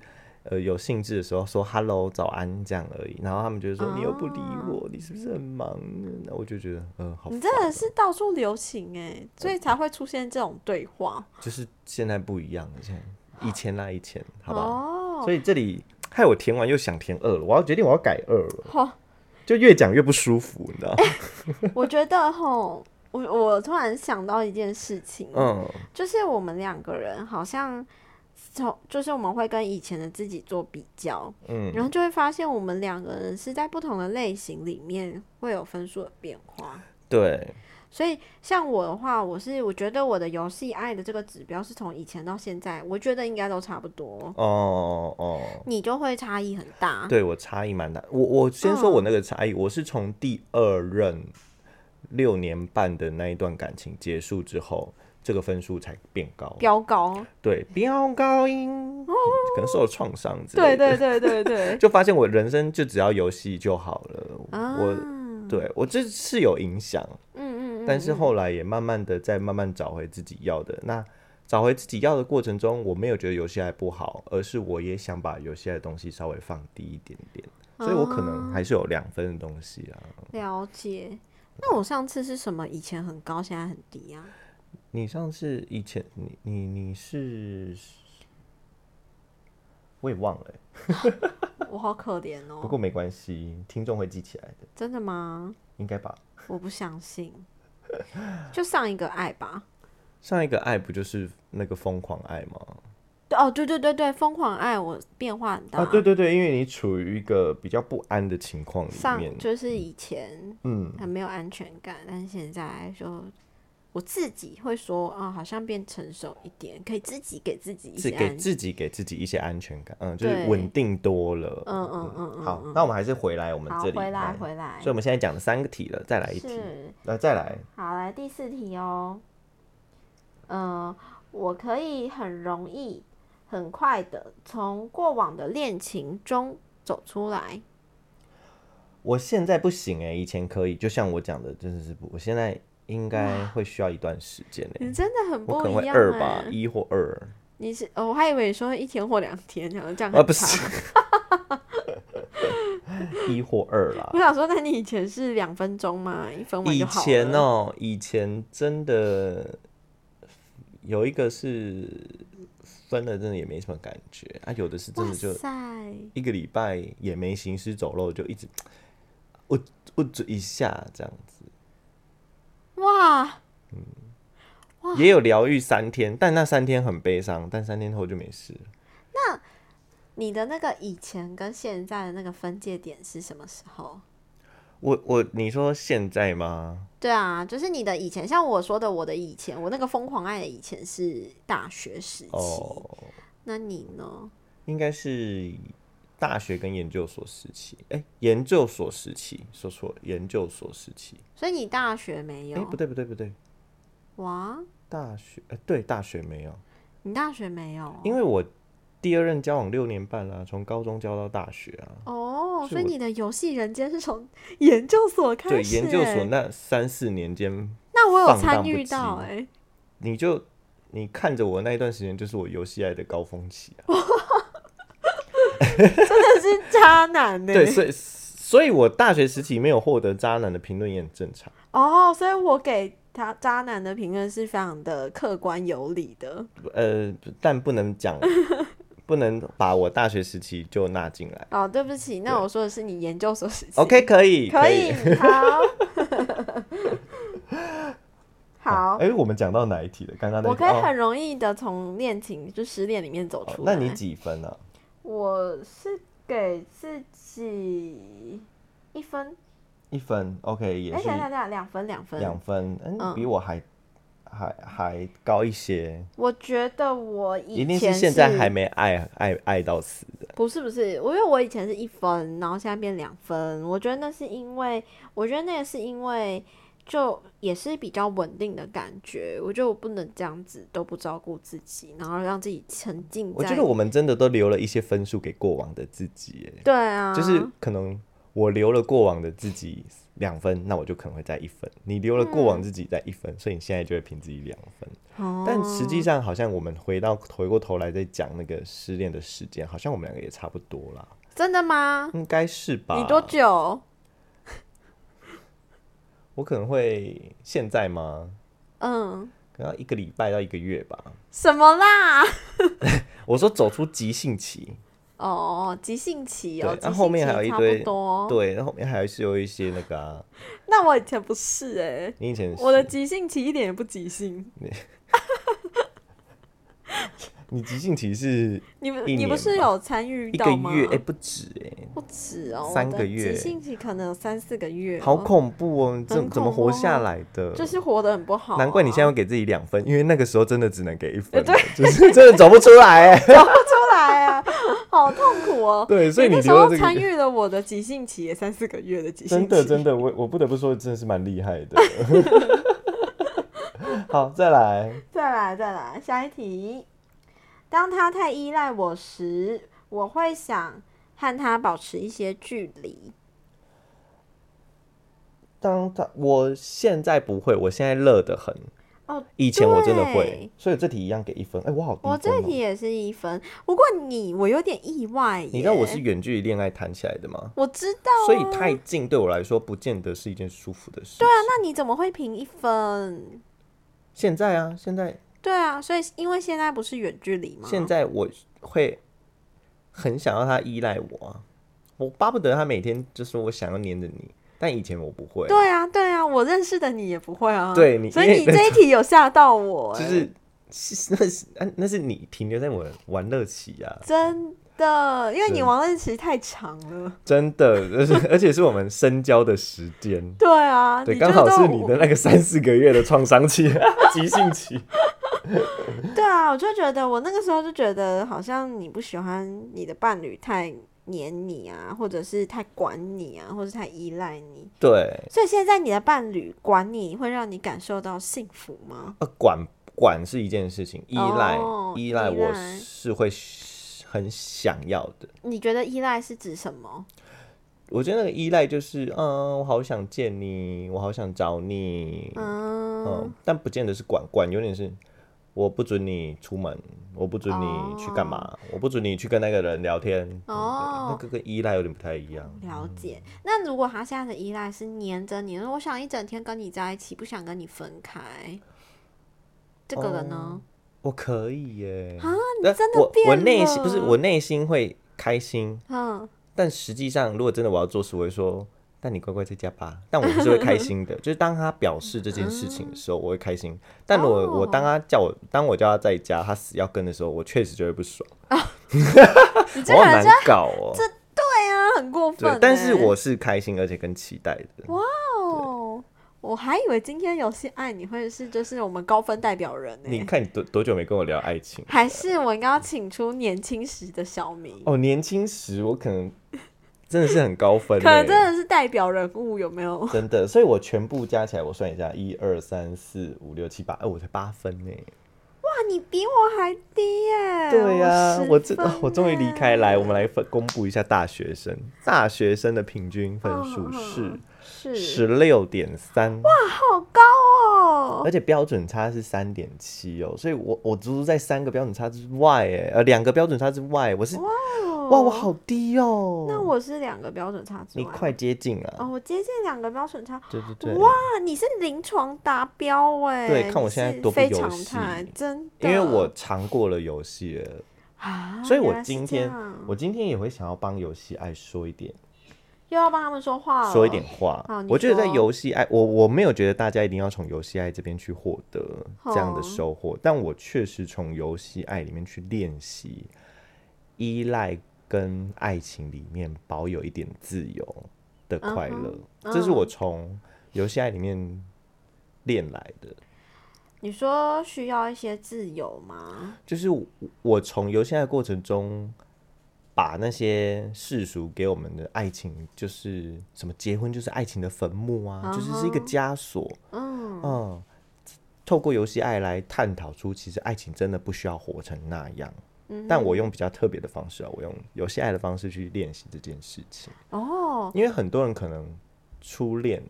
Speaker 1: 呃有兴致的时候说 “hello” 早安这样而已。然后他们就会说、你又不理我，你是不是很忙？那我就觉得呃好
Speaker 2: 你真的是到处留情哎，所以才会出现这种对话。
Speaker 1: 就是现在不一样了，现在以前那以前，好不好？
Speaker 2: 哦，
Speaker 1: 所以这里害我填完又想填二了，我要决定我要改二了，
Speaker 2: 嚯
Speaker 1: 就越讲越不舒服，你知道？<laughs>
Speaker 2: 我觉得吼，我我突然想到一件事情，
Speaker 1: 嗯，
Speaker 2: 就是我们两个人好像从，就是我们会跟以前的自己做比较，
Speaker 1: 嗯
Speaker 2: 然后就会发现我们两个人是在不同的类型里面会有分数的变化。
Speaker 1: 对，
Speaker 2: 所以像我的话，我是我觉得我的游戏爱的这个指标是从以前到现在，我觉得应该都差不多。
Speaker 1: 哦哦。
Speaker 2: 你就会差异很大。
Speaker 1: 对我差异蛮大。我我先说我那个差异，我是从第二任六年半的那一段感情结束之后，这个分数才变高。
Speaker 2: 飙高，
Speaker 1: 对，飙高音，可能受了创伤之
Speaker 2: 对
Speaker 1: 类的。
Speaker 2: 对对对对，<laughs>
Speaker 1: 就发现我人生就只要游戏就好了。
Speaker 2: 啊，
Speaker 1: 我对我这是有影响，
Speaker 2: 嗯嗯嗯，
Speaker 1: 但是后来也慢慢的在慢慢找回自己要的。那找回自己要的过程中，我没有觉得游戏爱不好，而是我也想把游戏爱的东西稍微放低一点点，所以我可能还是有两分的东西啊。
Speaker 2: 了解。那我上次是什么？以前很高，现在很低啊？
Speaker 1: 你上次以前你你你是，我也忘了欸、<laughs>
Speaker 2: 我好可怜哦
Speaker 1: 不
Speaker 2: 哦。
Speaker 1: 过没关系，听众会记起来的，
Speaker 2: 真的吗？
Speaker 1: 应该吧。
Speaker 2: 我不相信。就上一个爱吧。
Speaker 1: 上一个爱不就是那个疯狂爱吗？
Speaker 2: 对哦，对对对对，疯狂爱我变化很大。
Speaker 1: 啊，对对对，因为你处于一个比较不安的情况里
Speaker 2: 上
Speaker 1: 面，
Speaker 2: 就是以前
Speaker 1: 嗯，
Speaker 2: 很没有安全感，但是现在就我自己会说，啊、好像变成熟一点，可以自己给自己一些安。
Speaker 1: 给自己给自己一些安全感，嗯，就是
Speaker 2: 对
Speaker 1: 稳定多了。
Speaker 2: 嗯嗯嗯嗯
Speaker 1: 好，那我们还是回来我们
Speaker 2: 好，
Speaker 1: 这里，
Speaker 2: 回来
Speaker 1: 来
Speaker 2: 回来
Speaker 1: 所以，我们现在讲了三个题了，再来一题，
Speaker 2: 是
Speaker 1: 那再来，
Speaker 2: 好来第四题哦。嗯、我可以很容易、很快的从过往的恋情中走出来。
Speaker 1: 我现在不行哎、以前可以，就像我讲的，真的是不，我现在应该会需要一段时间哎、
Speaker 2: 你真的很
Speaker 1: 我可能会
Speaker 2: 不一样
Speaker 1: 二吧，
Speaker 2: 哎
Speaker 1: 一或二，
Speaker 2: 你是、哦我还以为你说一天或两天，然后这样
Speaker 1: 啊不是。<laughs> 一或二啦。
Speaker 2: 我想说，那你以前是两分钟吗？一分完
Speaker 1: 以
Speaker 2: 就好了。
Speaker 1: 前哦、以前真的有一个是分了，真的也没什么感觉啊，有的是真的就，一个礼拜也没行尸走肉，就一直 <tsk> 我我嘴一下这样子，
Speaker 2: 哇，
Speaker 1: 也有疗愈三天，但那三天很悲伤，但三天后就没事了。
Speaker 2: 你的那个以前跟现在的那个分界点是什么时候？
Speaker 1: 我我你说现在吗？
Speaker 2: 对啊，就是你的以前，像我说的，我的以前，我那个疯狂爱的以前是大学时期。
Speaker 1: 哦，
Speaker 2: 那你呢？
Speaker 1: 应该是大学跟研究所时期。哎、研究所时期说错了，研究所时期。
Speaker 2: 所以你大学没有
Speaker 1: 哎、
Speaker 2: 有？
Speaker 1: 不对不对不对，
Speaker 2: 哇，
Speaker 1: 大学哎、对大学没有，
Speaker 2: 你大学没有？
Speaker 1: 因为我第二任交往六年半啦，从高中交到大学啊。
Speaker 2: 哦，所以你的游戏人间是从研究所开始
Speaker 1: 对，
Speaker 2: 始、
Speaker 1: 研究所
Speaker 2: 欸
Speaker 1: 那三四年间，
Speaker 2: 那我有参与到
Speaker 1: 羁
Speaker 2: 哎、
Speaker 1: 你就你看着我那一段时间，就是我游戏爱的高峰期啊。<laughs>
Speaker 2: 真的是渣男呢。
Speaker 1: 对，所以所以我大学时期没有获得渣男的评论也很正常。
Speaker 2: 哦，所以我给他渣男的评论是非常的客观有理的。
Speaker 1: 呃，但不能讲，<laughs> 不能把我大学时期就纳进来。
Speaker 2: 哦，对不起，那我说的是你研究所时期。
Speaker 1: OK，可以，
Speaker 2: 可以，好，<laughs> 好，
Speaker 1: 哎、我们讲到哪一题了？刚刚那
Speaker 2: 我可以
Speaker 1: 哦
Speaker 2: 很容易的从恋情就失恋里面走
Speaker 1: 哦
Speaker 2: 出来。
Speaker 1: 那你几分呢、啊？
Speaker 2: 我是给自己一分，
Speaker 1: 一分，OK，也
Speaker 2: 哎，
Speaker 1: 是
Speaker 2: 等一下等，两分两分。
Speaker 1: 两分，嗯，
Speaker 2: 嗯
Speaker 1: 比我还还还高一些。
Speaker 2: 我觉得我以前
Speaker 1: 一定是现在还没爱爱爱到死的。
Speaker 2: 不是不是，我因为我以前是一分，然后现在变两分。我觉得那是因为，我觉得那个是因为，就也是比较稳定的感觉。我觉得我不能这样子都不照顾自己，然后让自己沉浸在。
Speaker 1: 我觉得我们真的都留了一些分数给过往的自己，哎，
Speaker 2: 对啊，
Speaker 1: 就是可能我留了过往的自己两分，那我就可能会在一分；你留了过往自己在一分，所以你现在就会评自己两分。
Speaker 2: 哦，
Speaker 1: 但实际上，好像我们回到回过头来再讲那个失恋的时间，好像我们两个也差不多啦，
Speaker 2: 真的吗？
Speaker 1: 应该是吧？
Speaker 2: 你多久？
Speaker 1: 我可能会现在吗？
Speaker 2: 嗯，
Speaker 1: 可能要一个礼拜到一个月吧。
Speaker 2: 什么啦？<laughs>
Speaker 1: 我说走出急性期，
Speaker 2: 哦，急性期哦，
Speaker 1: 那、
Speaker 2: 急
Speaker 1: 后面还有一堆。对，那后后面还是有一些那个、啊，
Speaker 2: 那我以前不是哎、
Speaker 1: 你以前
Speaker 2: 我的急性期一点也不急性。
Speaker 1: 你 <laughs> 急性期是
Speaker 2: 你们你不是有参与
Speaker 1: 一个？月，哎、不止哎、
Speaker 2: 哦，
Speaker 1: 三个月
Speaker 2: 急性期可能有三四个月、
Speaker 1: 好，恐怖哦！你怎
Speaker 2: 很
Speaker 1: 怎么活下来的？
Speaker 2: 就是活得很不好、啊
Speaker 1: 难怪你现在会给自己两分，因为那个时候真的只能给一分，
Speaker 2: 对
Speaker 1: 就是 <laughs> 真的走不出来哎。<laughs>
Speaker 2: 走不出来啊，好痛苦哦。
Speaker 1: 对，所以
Speaker 2: 你那时候参与了我的急性期，也三四个月的急性期，
Speaker 1: 真的真的，我我不得不说，真的是蛮厉害的。<laughs> 好，再来，
Speaker 2: 再来再来，下一题。当他太依赖我时，我会想和他保持一些距离。
Speaker 1: 当他我现在不会，我现在乐得很。
Speaker 2: 哦，
Speaker 1: 以前我真的会，所以这题一样给一分。哎、我好。
Speaker 2: 我这题也是一分，不过你我有点意外耶。
Speaker 1: 你知道我是远距离恋爱谈起来的吗？
Speaker 2: 我知道、啊，
Speaker 1: 所以太近对我来说，不见得是一件舒服的事。
Speaker 2: 对啊，那你怎么会评一分？
Speaker 1: 现在啊，现在
Speaker 2: 对啊，所以因为现在不是远距离吗？
Speaker 1: 现在我会很想要他依赖我啊，我巴不得他每天就说我想要黏着你，但以前我不会，
Speaker 2: 对啊，对啊，我认识的你也不会啊。
Speaker 1: 对你
Speaker 2: 所以你这一题有吓到我、<laughs> 哎
Speaker 1: 就是是那是啊那是你停留在我玩乐期啊，
Speaker 2: 真的，因为你玩的期太长了。
Speaker 1: 真的，而且 <laughs> 而且是我们深交的时间。
Speaker 2: 对啊，
Speaker 1: 对，
Speaker 2: 你
Speaker 1: 刚好
Speaker 2: 是
Speaker 1: 你的那个三四个月的创伤期、<laughs> 急性期。<laughs>
Speaker 2: 对啊，我就觉得我那个时候就觉得好像你不喜欢你的伴侣太黏你啊，或者是太管你啊，或者是太依赖你。
Speaker 1: 对，
Speaker 2: 所以现在你的伴侣管你会让你感受到幸福吗？
Speaker 1: 呃，管管是一件事情，依赖、
Speaker 2: 哦
Speaker 1: 依赖我是会很想要的。
Speaker 2: 你觉得依赖是指什么？
Speaker 1: 我觉得那个依赖就是，嗯，我好想见你，我好想找你，嗯，
Speaker 2: 嗯，
Speaker 1: 但不见得是管管，有点是我不准你出门，我不准你去干嘛，我不准你去跟那个人聊天，
Speaker 2: 哦
Speaker 1: 那个跟依赖有点不太一样。
Speaker 2: 了解。那如果他现在的依赖是黏着你，我想一整天跟你在一起，不想跟你分开，这个人呢？
Speaker 1: 我可以耶，
Speaker 2: 啊，
Speaker 1: 但
Speaker 2: 你真的
Speaker 1: 我我内心不是我内心会开心，
Speaker 2: 嗯，
Speaker 1: 但实际上如果真的我要做事，我会说。但你乖乖在家吧，<laughs> 但我是会开心的。<laughs> 就是当他表示这件事情的时候，我会开心。但我、
Speaker 2: 哦
Speaker 1: 我当他叫我，当我叫他在家，他死要跟的时候，我确实就会不爽。<laughs>
Speaker 2: 你这
Speaker 1: 我好难搞哦。
Speaker 2: 这对啊，很过分欸。，
Speaker 1: 但是我是开心而且跟期待的。
Speaker 2: 哇哦，我还以为今天游戏爱你会是就是我们高分代表人呢、
Speaker 1: 你看你多多久没跟我聊爱情？
Speaker 2: 还是我应该要请出年轻时的小明，
Speaker 1: 哦，年轻时我可能真的是很高分欸，
Speaker 2: 可能真的是代表人物，有没有？
Speaker 1: 真的，所以我全部加起来，我算一下，一二三四五六七八，哎，我才八分呢。
Speaker 2: 哇，你比我还低耶！
Speaker 1: 对呀、我
Speaker 2: 这
Speaker 1: 这我终于离开来，我们来分公布一下大学生，大学生的平均分数是
Speaker 2: 是
Speaker 1: 十六点三，哇
Speaker 2: 好高哦。
Speaker 1: 而且标准差是三点七哦，所以我我足足在三个标准差之外，哎，呃，两个标准差之外，我是哇，哇，我好低哦。
Speaker 2: 那我是两个标准差之
Speaker 1: 外，你快接近了。
Speaker 2: 哦，我接近两个标准差。
Speaker 1: 对对对。
Speaker 2: 哇，你是临床达标哎。
Speaker 1: 对，看我现在多不游戏，
Speaker 2: 真
Speaker 1: 的。因为我尝过了游戏了啊，所以我今天我今天也会想要帮游戏爱说一点。
Speaker 2: 又要帮他们说话，
Speaker 1: 说一点话。我觉得在游戏爱，我我没有觉得大家一定要从游戏爱这边去获得这样的收获，但我确实从游戏爱里面去练习依赖跟爱情里面保有一点自由的快乐，这是我从游戏爱里面练来的。
Speaker 2: 你说需要一些自由吗？
Speaker 1: 就是我从游戏爱过程中。把那些世俗给我们的爱情，就是什么结婚就是爱情的坟墓啊，就是是一个枷锁。嗯嗯，透过游戏爱来探讨出，其实爱情真的不需要活成那样。嗯，但我用比较特别的方式啊，我用游戏爱的方式去练习这件事情。哦，因为很多人可能初恋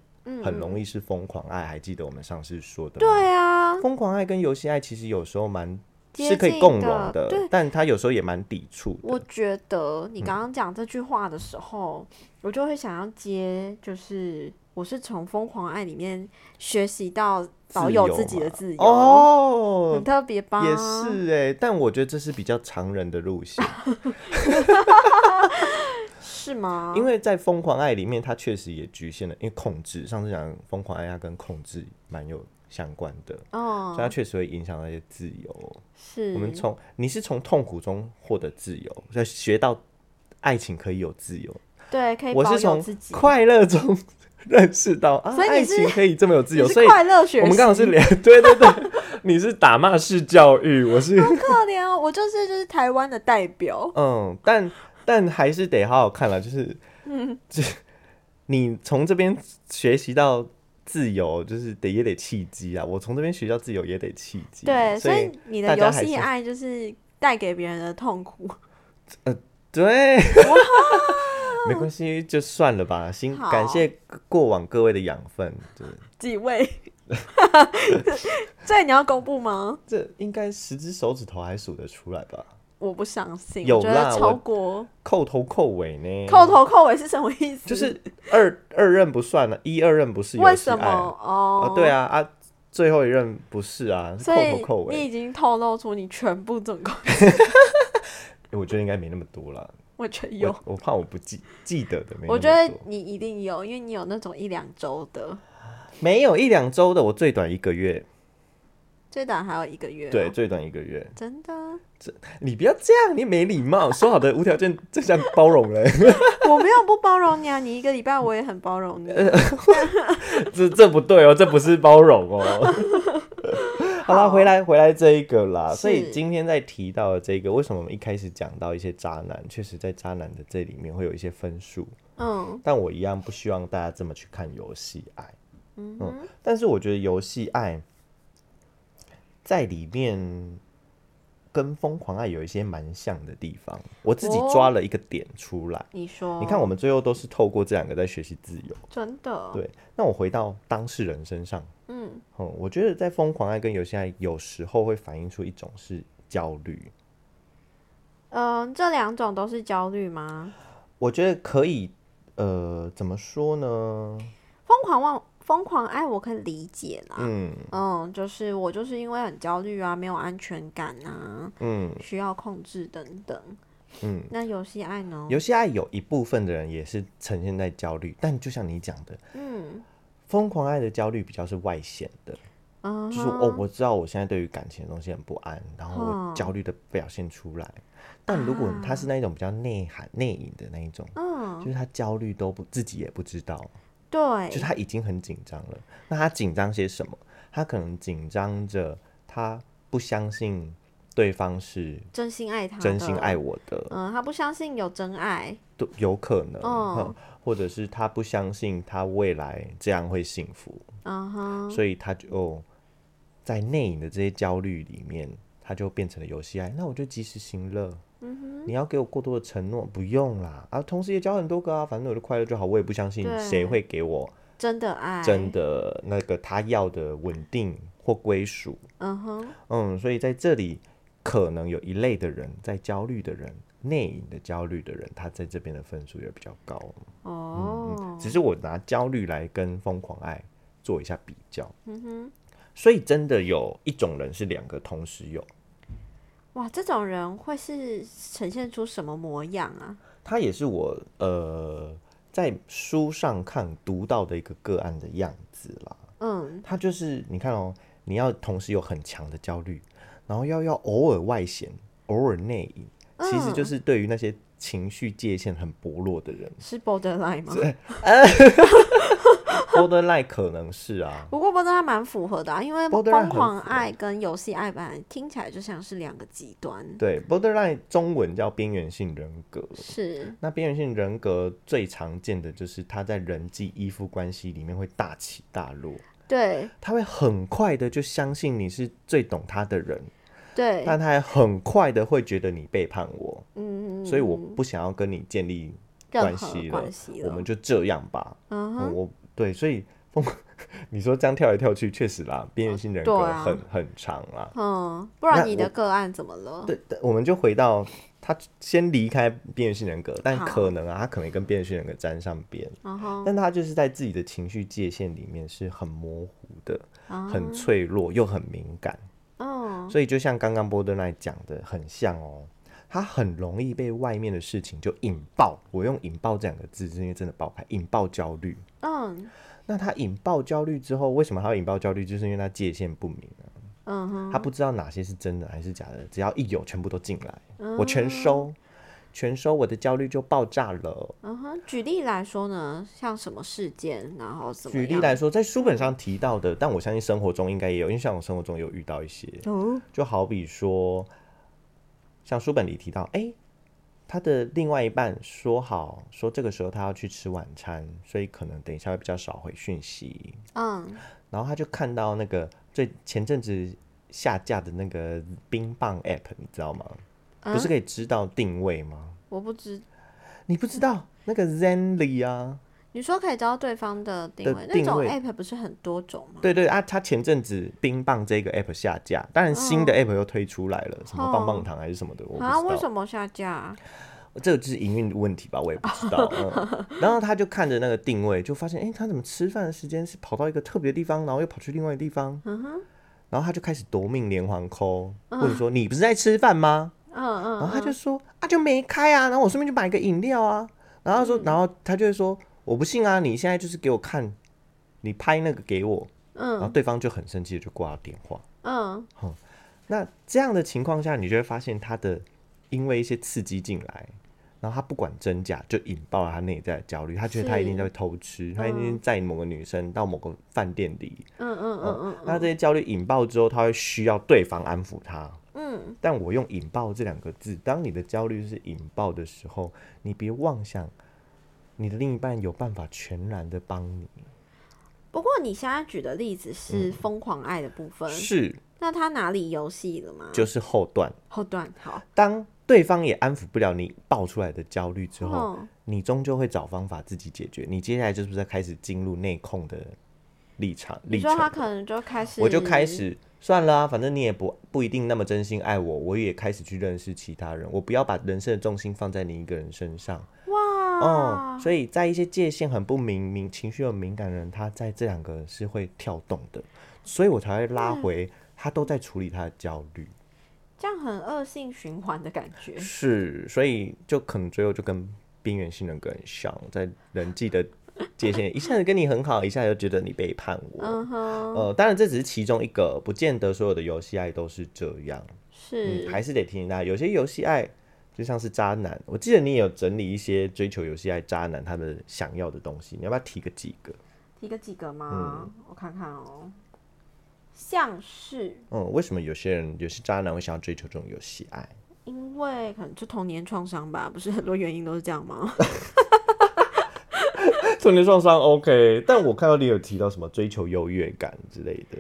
Speaker 1: 很容易是疯狂爱，还记得我们上次说的？
Speaker 2: 对啊，
Speaker 1: 疯狂爱跟游戏爱其实有时候蛮。是可以共融的，但他有时候也蛮抵触。
Speaker 2: 我觉得你刚刚讲这句话的时候，我就会想要接，就是我是从《疯狂爱》里面学习到保有自己的自由哦，很特别吧？
Speaker 1: 也是哎，但我觉得这是比较常人的路线，<laughs>
Speaker 2: 是吗？
Speaker 1: 因为在《疯狂爱》里面，它确实也局限了，因为控制。上次讲《疯狂爱》，它跟控制蛮有。相关的哦，所以它确实会影响那些自由。
Speaker 2: 是
Speaker 1: 我们从你是从痛苦中获得自由，所以学到爱情可以有自由。
Speaker 2: 对，可以。
Speaker 1: 我是从快乐中 <laughs> 认识到啊，爱情可以这么有自由。所以
Speaker 2: 快乐学，
Speaker 1: 我们刚好是连 <laughs> 对对对，你是打骂式教育，我是 <laughs>
Speaker 2: 好可怜哦，我就是就是台湾的代表。
Speaker 1: 嗯，但但还是得好好看了，就是嗯，这你从这边学习到。自由就是得也得契机啊！我从这边学校自由也得契机。
Speaker 2: 对，
Speaker 1: 所
Speaker 2: 以你的游戏爱就是带给别人的痛苦。
Speaker 1: 呃，对，没关系，就算了吧。心感谢过往各位的养分。对，<laughs>
Speaker 2: 几位？<laughs> 这你要公布吗？
Speaker 1: 这应该十只手指头还数得出来吧？
Speaker 2: 我不相信，
Speaker 1: 有
Speaker 2: 啦，超过
Speaker 1: 扣头扣尾呢？
Speaker 2: 扣头扣尾是什么意思？
Speaker 1: 就是二二任不算了，一二任不是
Speaker 2: 为什么？哦，
Speaker 1: 对啊啊，最后一任不是啊，扣头扣尾。
Speaker 2: 你已经透露出你全部总共，<laughs>
Speaker 1: 我觉得应该没那么多了。
Speaker 2: 我觉得有，
Speaker 1: 我怕我不记记得的没。
Speaker 2: 我觉得你一定有，因为你有那种一两周的，
Speaker 1: 没有一两周的，我最短一个月。
Speaker 2: 最短还有一个月，
Speaker 1: 对，最短一个月，
Speaker 2: 真的？
Speaker 1: 这你不要这样，你没礼貌。说好的无条件这样包容嘞，<laughs>
Speaker 2: 我没有不包容你啊，你一个礼拜我也很包容你。<laughs>
Speaker 1: 这这不对哦，这不是包容哦。好了，回来回来这一个啦。所以今天在提到的这个，为什么我们一开始讲到一些渣男，确实在渣男的这里面会有一些分数。嗯，但我一样不希望大家这么去看游戏爱。嗯，但是我觉得游戏爱。在里面跟疯狂爱有一些蛮像的地方，我自己抓了一个点出来。
Speaker 2: 你说，
Speaker 1: 你看我们最后都是透过这两个在学习自由，
Speaker 2: 真的。
Speaker 1: 对，那我回到当事人身上，嗯，哦，我觉得在疯狂爱跟游戏爱有时候会反映出一种是焦虑。
Speaker 2: 嗯，这两种都是焦虑吗？
Speaker 1: 我觉得可以，呃，怎么说呢？
Speaker 2: 疯狂忘。疯狂爱我可以理解啦，嗯嗯，就是我就是因为很焦虑啊，没有安全感啊，嗯，需要控制等等，嗯，那游戏爱呢？
Speaker 1: 游戏爱有一部分的人也是呈现在焦虑，但就像你讲的，嗯，疯狂爱的焦虑比较是外显的，就是哦，我知道我现在对于感情的东西很不安，然后我焦虑的表现出来。但如果他是那种比较内涵内隐的那一种，嗯，就是他焦虑都不自己也不知道。
Speaker 2: 对，
Speaker 1: 就他已经很紧张了。那他紧张些什么？他可能紧张着，他不相信对方是
Speaker 2: 真心爱他，
Speaker 1: 真心爱我的。
Speaker 2: 嗯，他不相信有真爱，
Speaker 1: 都有可能。嗯，或者是他不相信他未来这样会幸福。嗯哼，所以他就在内隐的这些焦虑里面，他就变成了游戏爱。那我就及时行乐。你要给我过多的承诺，不用啦啊！同时也交很多个啊，反正我的快乐就好。我也不相信谁会给我
Speaker 2: 真的爱，
Speaker 1: 真的那个他要的稳定或归属。
Speaker 2: 嗯哼，
Speaker 1: 嗯，所以在这里可能有一类的人，在焦虑的人，内隐的焦虑的人，他在这边的分数也比较高。
Speaker 2: 哦，
Speaker 1: 只是我拿焦虑来跟疯狂爱做一下比较。
Speaker 2: 嗯哼，
Speaker 1: 所以真的有一种人是两个同时有，
Speaker 2: 哇，这种人会是呈现出什么模样啊？
Speaker 1: 他也是我呃在书上看读到的一个个案的样子啦。
Speaker 2: 嗯，
Speaker 1: 他就是你看哦，你要同时有很强的焦虑，然后要要偶尔外显，偶尔内隐，其实就是对于那些情绪界限很薄弱的人。
Speaker 2: 是 borderline 吗？<laughs>
Speaker 1: borderline 可能是啊，
Speaker 2: 不过 borderline 蛮符合的啊，因为疯狂爱跟游戏爱本来听起来就像是两个极端。
Speaker 1: 对，borderline 中文叫边缘性人格。
Speaker 2: 是，
Speaker 1: 那边缘性人格最常见的就是他在人际依附关系里面会大起大落，
Speaker 2: 对
Speaker 1: 他会很快的就相信你是最懂他的人，
Speaker 2: 对，
Speaker 1: 但他也很快的会觉得你背叛我，
Speaker 2: 嗯，
Speaker 1: 所以我不想要跟你建立关系了
Speaker 2: 关系，了
Speaker 1: 我们就这样吧。嗯，
Speaker 2: 嗯，
Speaker 1: 我对，所以疯，<laughs> 你说这样跳来跳去，确实啦，边缘性人格很、很长啦。
Speaker 2: 嗯，不然你的
Speaker 1: 我
Speaker 2: 个案怎么了？
Speaker 1: 对，我们就回到他先离开边缘性人格，但可能啊，他可能跟边缘性人格沾上边，但他就是在自己的情绪界限里面是很模糊的，
Speaker 2: 啊
Speaker 1: 很脆弱又很敏感，
Speaker 2: 嗯，
Speaker 1: 所以就像刚刚波德奈讲的，很像哦。他很容易被外面的事情就引爆，我用“引爆”这两个字，是因为真的爆开，引爆焦虑。
Speaker 2: 嗯。
Speaker 1: 那他引爆焦虑之后，为什么他要引爆焦虑？就是因为他界限不明啊，
Speaker 2: 嗯哼，
Speaker 1: 他不知道哪些是真的还是假的，只要一有，全部都进来，
Speaker 2: 嗯
Speaker 1: 我全收，全收，我的焦虑就爆炸了。
Speaker 2: 嗯哼，举例来说呢，像什么事件，然后怎么
Speaker 1: 举例来说，在书本上提到的，但我相信生活中应该也有，因为像我生活中有遇到一些，
Speaker 2: 哦，
Speaker 1: 就好比说，像书本里提到，哎、他的另外一半说好说这个时候他要去吃晚餐，所以可能等一下会比较少回讯息，
Speaker 2: 嗯，
Speaker 1: 然后他就看到那个最前阵子下架的那个冰棒 App，你知道吗？不是可以知道定位吗？
Speaker 2: 我不知，
Speaker 1: 你不知道那个 Zenly 啊？
Speaker 2: 你说可以知道对方的定
Speaker 1: 的
Speaker 2: 位，那种 app 不是很多种吗？
Speaker 1: 对对啊，他前阵子冰棒这个 App 下架，当然新的 App 又推出来了，什么棒棒糖还是什么的，我不知
Speaker 2: 啊，
Speaker 1: 道。
Speaker 2: 为什么下架？
Speaker 1: 这个就是营运问题吧，我也不知道。<laughs> 嗯，然后他就看着那个定位，就发现，哎、他怎么吃饭的时间是跑到一个特别的地方，然后又跑去另外一个地方。
Speaker 2: 嗯哼，
Speaker 1: 然后他就开始夺命连环扣，或者说你不是在吃饭吗？
Speaker 2: 嗯嗯，
Speaker 1: 然后他就说啊，就没开啊，然后我顺便就买个饮料啊。然后他说，然后他就会说，我不信啊，你现在就是给我看，你拍那个给我。然后
Speaker 2: 嗯
Speaker 1: 对方就很生气的就挂了电话。
Speaker 2: 嗯
Speaker 1: 那这样的情况下，你就会发现他的因为一些刺激进来，然后他不管真假，就引爆了他内在的焦虑。他觉得他一定在偷吃，他一定在某个女生到某个饭店里。
Speaker 2: 嗯嗯嗯嗯
Speaker 1: 那这些焦虑引爆之后，他会需要对方安抚他。
Speaker 2: 嗯，
Speaker 1: 但我用“引爆”这两个字，当你的焦虑是引爆的时候，你别妄想你的另一半有办法全然的帮你。
Speaker 2: 不过你现在举的例子是疯狂爱的部分，
Speaker 1: 嗯是，
Speaker 2: 那他哪里游戏了吗？
Speaker 1: 就是后段。
Speaker 2: 后段好，
Speaker 1: 当对方也安抚不了你爆出来的焦虑之后，
Speaker 2: 嗯
Speaker 1: 你终究会找方法自己解决。你接下来就是在开始进入内控的立场
Speaker 2: 你
Speaker 1: 历程了。
Speaker 2: 说他可能就开始，
Speaker 1: 我就开始算了啊，反正你也不不一定那么真心爱我，我也开始去认识其他人。我不要把人生的重心放在你一个人身上。
Speaker 2: 哇，
Speaker 1: 哦，所以在一些界限很不明明、情绪很敏感的人，他在这两个是会跳动的，所以我才会拉回他都在处理他的焦虑。
Speaker 2: 这样很恶性循环的感觉。
Speaker 1: 是，所以就可能最后就跟边缘性人格很像，在人际的界限，一下子跟你很好，一下子又觉得你背叛我。
Speaker 2: 嗯哼，
Speaker 1: 呃，当然这只是其中一个，不见得所有的游戏爱都是这样。
Speaker 2: 是
Speaker 1: 嗯，还是得提醒大家，有些游戏爱就像是渣男。我记得你也有整理一些追求游戏爱渣男他们想要的东西，你要不要提个几个？
Speaker 2: 提个几个
Speaker 1: 嗯
Speaker 2: 吗？我看看哦，像是
Speaker 1: 嗯，为什么有些人有些渣男会想要追求这种游戏爱？
Speaker 2: 因为可能就童年创伤吧，不是很多原因都是这样吗？<laughs>
Speaker 1: 童年创伤 OK，但我看到你有提到什么追求优越感之类的。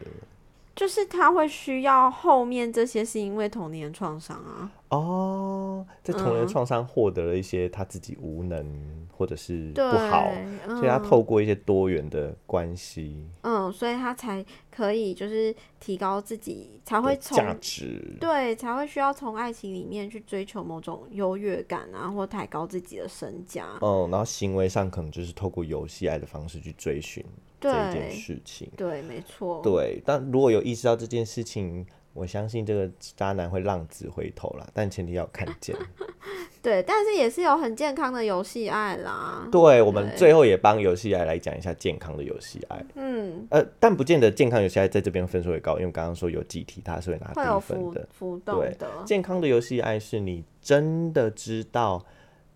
Speaker 2: 就是他会需要后面这些，是因为童年创伤啊。
Speaker 1: 哦，在童年
Speaker 2: 嗯
Speaker 1: 创伤获得了一些他自己无能或者是，不好，
Speaker 2: 嗯、
Speaker 1: 所以他透过一些多元的关系
Speaker 2: 嗯，所以他才可以就是提高自己，才会
Speaker 1: 的
Speaker 2: 从
Speaker 1: 价值。
Speaker 2: 对，才会需要从爱情里面去追求某种优越感啊，或抬高自己的身价。
Speaker 1: 嗯，然后行为上可能就是透过游戏爱的方式去追寻这一件，事情。
Speaker 2: 对，没错。
Speaker 1: 对，但如果有意识到这件事情，我相信这个渣男会浪子回头啦，但前提要有看见。<laughs>
Speaker 2: 对，但是也是有很健康的游戏爱啦。
Speaker 1: 对，我们最后也帮游戏爱来讲一下健康的游戏爱。
Speaker 2: 嗯，
Speaker 1: 呃，但不见得健康游戏爱在这边分数会高，因为刚刚说有几题它是会拿低分
Speaker 2: 浮
Speaker 1: 的。
Speaker 2: 浮动
Speaker 1: 对
Speaker 2: 的。
Speaker 1: 健康的游戏爱是你真的知道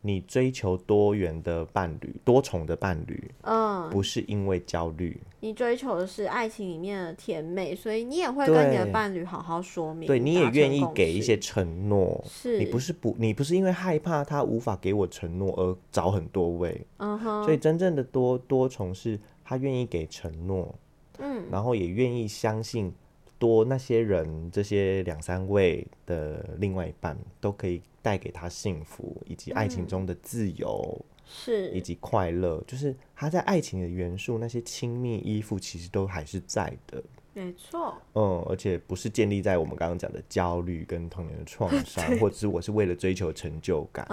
Speaker 1: 你追求多元的伴侣、多重的伴侣，
Speaker 2: 嗯，
Speaker 1: 不是因为焦虑。
Speaker 2: 你追求的是爱情里面的甜美，所以你也会跟你的伴侣好好说明，
Speaker 1: 对，你也愿意给一些承诺。
Speaker 2: 是。
Speaker 1: 你不是不，你不是因为害怕他无法给我承诺而找很多位，
Speaker 2: 嗯哼，
Speaker 1: 所以真正的多多重是他愿意给承诺，
Speaker 2: 嗯，
Speaker 1: 然后也愿意相信多那些人这些两三位的另外一半都可以带给他幸福，以及爱情中的自由，以
Speaker 2: 是
Speaker 1: 及快乐，就是他在爱情的元素那些亲密依附其实都还是在的。
Speaker 2: 没错，
Speaker 1: 嗯，而且不是建立在我们刚刚讲的焦虑跟童年的创伤，<laughs> 或者是我是为了追求成就感。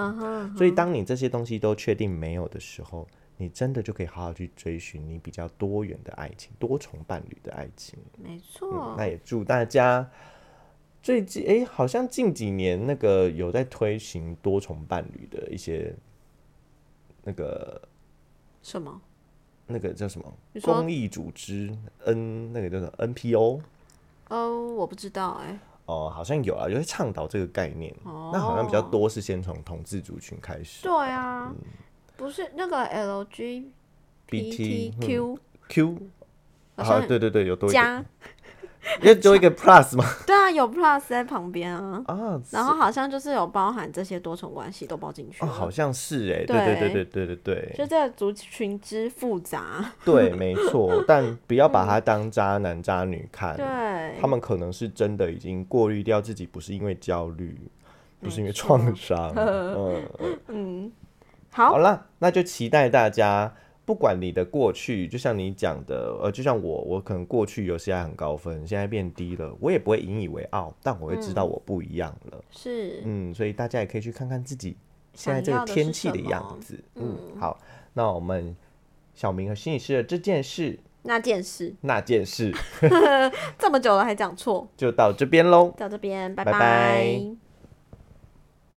Speaker 1: 所以，当你这些东西都确定没有的时候，你真的就可以好好去追寻你比较多元的爱情、多重伴侣的爱情。
Speaker 2: 没
Speaker 1: 嗯
Speaker 2: 错，
Speaker 1: 那也祝大家最近诶，好像近几年那个有在推行多重伴侣的一些那个
Speaker 2: 什么？
Speaker 1: 那个叫什么公益组织 N 那个叫什么 NPO
Speaker 2: 哦，我不知道哎、
Speaker 1: 哦，好像有啊，有在倡导这个概念。
Speaker 2: 哦，
Speaker 1: 那好像比较多是先从同志族群开始。
Speaker 2: 对啊，不是那个 LGBTQ
Speaker 1: Q 啊，
Speaker 2: 好像
Speaker 1: 对对对，有多
Speaker 2: 加，<laughs>
Speaker 1: 要多一个 Plus 吗？<laughs>
Speaker 2: 对啊，有 plus 在旁边啊，
Speaker 1: 啊，
Speaker 2: 然后好像就是有包含这些多重关系都包进去
Speaker 1: 哦，好像是哎，对。对对对对对对。
Speaker 2: 就这个族群之复杂，
Speaker 1: 对，没错，<laughs> 但不要把它当渣男渣女看，
Speaker 2: 对，
Speaker 1: 他们可能是真的已经过滤掉自己，不是因为焦虑，不是因为创伤。嗯，嗯。
Speaker 2: 嗯，
Speaker 1: 好。
Speaker 2: 好，
Speaker 1: 了，那就期待大家，不管你的过去，就像你讲的，呃，就像我，我可能过去有些还很高分，现在变低了，我也不会引以为傲，但我会知道我不一样了。
Speaker 2: 是，
Speaker 1: 嗯，所以大家也可以去看看自己现在这个天气的样子。嗯，好，那我们小明和心理师的这件事。
Speaker 2: 那件事。
Speaker 1: 那件事。<laughs>
Speaker 2: 这么久了还讲错，<laughs>
Speaker 1: 就到这边喽。
Speaker 2: 到这边，拜。
Speaker 1: 拜拜